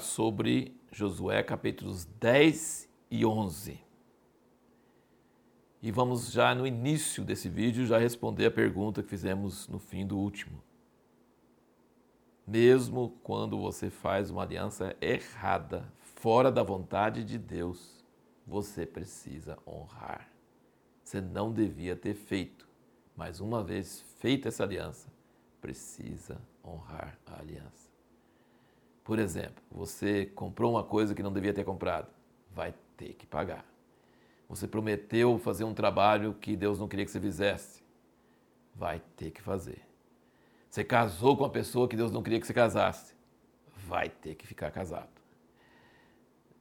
sobre Josué capítulos 10 e 11. E vamos já no início desse vídeo já responder a pergunta que fizemos no fim do último. Mesmo quando você faz uma aliança errada, fora da vontade de Deus, você precisa honrar. Você não devia ter feito, mas uma vez feita essa aliança, precisa honrar a aliança. Por exemplo, você comprou uma coisa que não devia ter comprado, vai ter que pagar. Você prometeu fazer um trabalho que Deus não queria que você fizesse, vai ter que fazer. Você casou com uma pessoa que Deus não queria que você casasse, vai ter que ficar casado.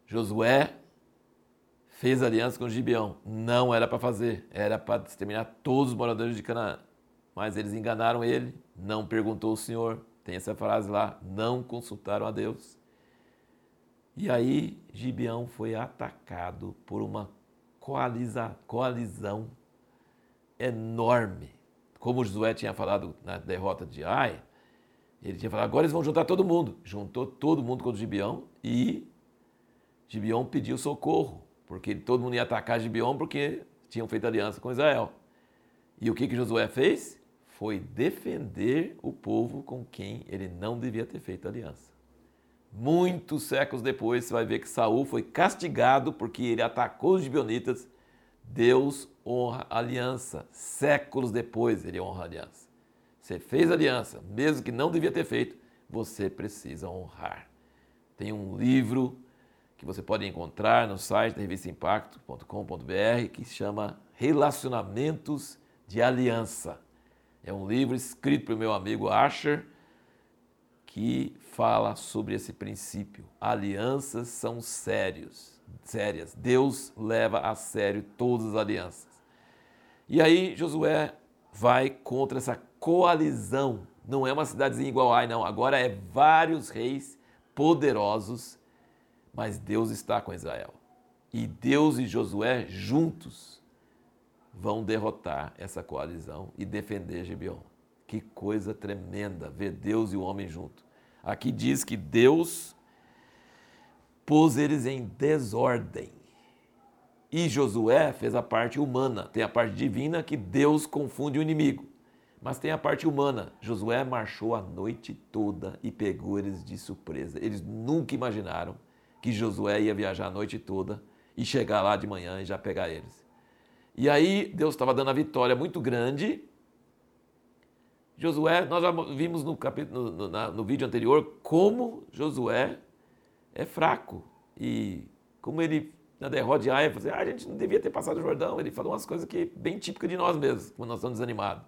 Josué fez aliança com Gibeão. Não era para fazer, era para exterminar todos os moradores de Canaã. Mas eles enganaram ele, não perguntou o Senhor. Tem essa frase lá, não consultaram a Deus. E aí Gibeão foi atacado por uma coaliza, coalizão enorme. Como Josué tinha falado na derrota de Ai, ele tinha falado, agora eles vão juntar todo mundo. Juntou todo mundo contra Gibeão e Gibeão pediu socorro porque todo mundo ia atacar Gibeon porque tinham feito aliança com Israel. E o que, que Josué fez? Foi defender o povo com quem ele não devia ter feito aliança. Muitos séculos depois, você vai ver que Saul foi castigado porque ele atacou os gibeonitas. Deus honra a aliança. Séculos depois, ele honra a aliança. Você fez aliança, mesmo que não devia ter feito, você precisa honrar. Tem um livro que você pode encontrar no site da revistaimpacto.com.br, que chama Relacionamentos de Aliança. É um livro escrito pelo meu amigo Asher, que fala sobre esse princípio. Alianças são sérios, sérias. Deus leva a sério todas as alianças. E aí Josué vai contra essa coalizão. Não é uma cidadezinha igual Ai, não. Agora é vários reis poderosos mas Deus está com Israel. E Deus e Josué juntos vão derrotar essa coalizão e defender Gibeon. Que coisa tremenda ver Deus e o homem junto. Aqui diz que Deus pôs eles em desordem. E Josué fez a parte humana. Tem a parte divina que Deus confunde o inimigo. Mas tem a parte humana. Josué marchou a noite toda e pegou eles de surpresa. Eles nunca imaginaram que Josué ia viajar a noite toda e chegar lá de manhã e já pegar eles. E aí Deus estava dando a vitória muito grande. Josué, nós já vimos no, capítulo, no, no, no vídeo anterior como Josué é fraco e como ele na derrota de Ai, falou assim, ah, a gente não devia ter passado o Jordão. Ele falou umas coisas que bem típicas de nós mesmos, quando nós estamos desanimados.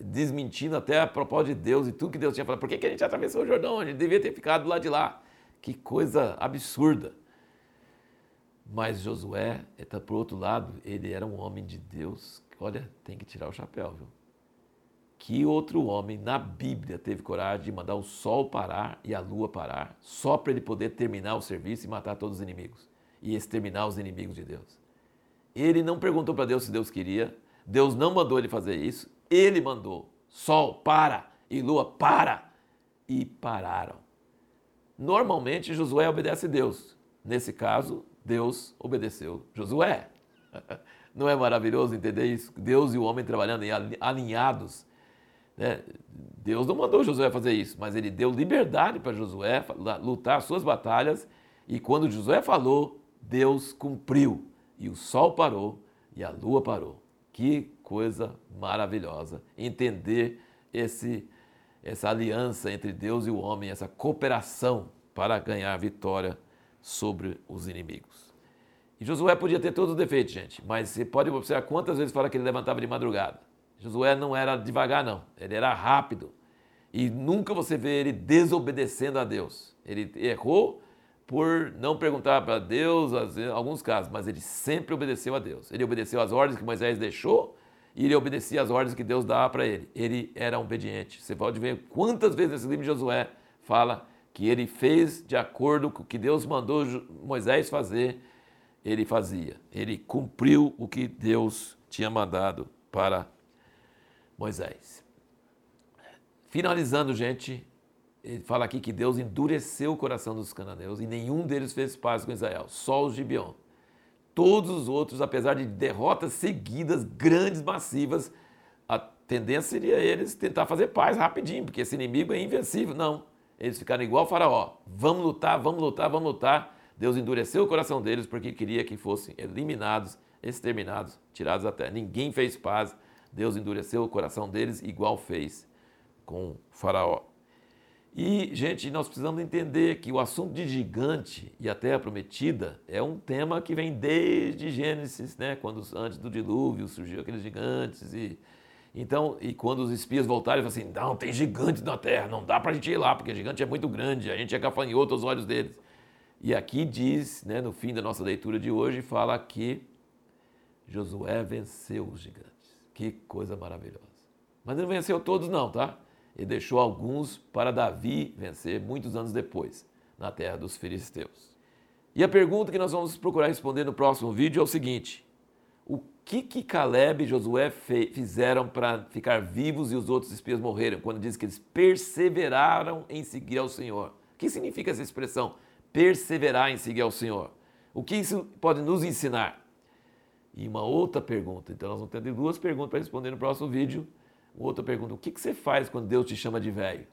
Desmentindo até a propósito de Deus e tudo que Deus tinha falado. Por que, que a gente atravessou o Jordão? A gente devia ter ficado lá de lá. Que coisa absurda. Mas Josué, tá, por outro lado, ele era um homem de Deus. Olha, tem que tirar o chapéu, viu? Que outro homem na Bíblia teve coragem de mandar o sol parar e a lua parar, só para ele poder terminar o serviço e matar todos os inimigos e exterminar os inimigos de Deus? Ele não perguntou para Deus se Deus queria, Deus não mandou ele fazer isso, ele mandou: sol para e lua para, e pararam. Normalmente Josué obedece a Deus. Nesse caso, Deus obedeceu Josué. Não é maravilhoso entender isso? Deus e o homem trabalhando alinhados. Né? Deus não mandou Josué fazer isso, mas ele deu liberdade para Josué lutar suas batalhas. E quando Josué falou, Deus cumpriu. E o sol parou e a lua parou. Que coisa maravilhosa entender esse essa aliança entre Deus e o homem, essa cooperação para ganhar vitória sobre os inimigos. E Josué podia ter todos os defeitos, gente, mas você pode observar quantas vezes fala que ele levantava de madrugada. Josué não era devagar, não, ele era rápido. E nunca você vê ele desobedecendo a Deus. Ele errou por não perguntar para Deus, em alguns casos, mas ele sempre obedeceu a Deus. Ele obedeceu às ordens que Moisés deixou e ele obedecia às ordens que Deus dava para ele. Ele era obediente. Você pode ver quantas vezes esse livro de Josué fala que ele fez de acordo com o que Deus mandou Moisés fazer, ele fazia. Ele cumpriu o que Deus tinha mandado para Moisés. Finalizando, gente, ele fala aqui que Deus endureceu o coração dos cananeus e nenhum deles fez paz com Israel, só os Gibeon. Todos os outros, apesar de derrotas seguidas, grandes, massivas, a tendência seria eles tentar fazer paz rapidinho, porque esse inimigo é invencível. Não, eles ficaram igual faraó. Vamos lutar, vamos lutar, vamos lutar. Deus endureceu o coração deles porque queria que fossem eliminados, exterminados, tirados da terra. Ninguém fez paz. Deus endureceu o coração deles igual fez com faraó. E, gente, nós precisamos entender que o assunto de gigante e a terra prometida é um tema que vem desde Gênesis, né? Quando antes do dilúvio surgiu aqueles gigantes e então, e quando os espias voltaram, eles falaram assim: "Não, tem gigantes na terra, não dá para a gente ir lá, porque gigante é muito grande, a gente é gafanhoto aos olhos deles". E aqui diz, né, no fim da nossa leitura de hoje, fala que Josué venceu os gigantes. Que coisa maravilhosa. Mas ele não venceu todos não, tá? e deixou alguns para Davi vencer muitos anos depois, na terra dos filisteus. E a pergunta que nós vamos procurar responder no próximo vídeo é o seguinte: o que que Caleb e Josué fizeram para ficar vivos e os outros espias morreram? Quando diz que eles perseveraram em seguir ao Senhor. O que significa essa expressão? Perseverar em seguir ao Senhor. O que isso pode nos ensinar? E uma outra pergunta. Então nós vamos ter duas perguntas para responder no próximo vídeo. Outra pergunta: o que, que você faz quando Deus te chama de velho?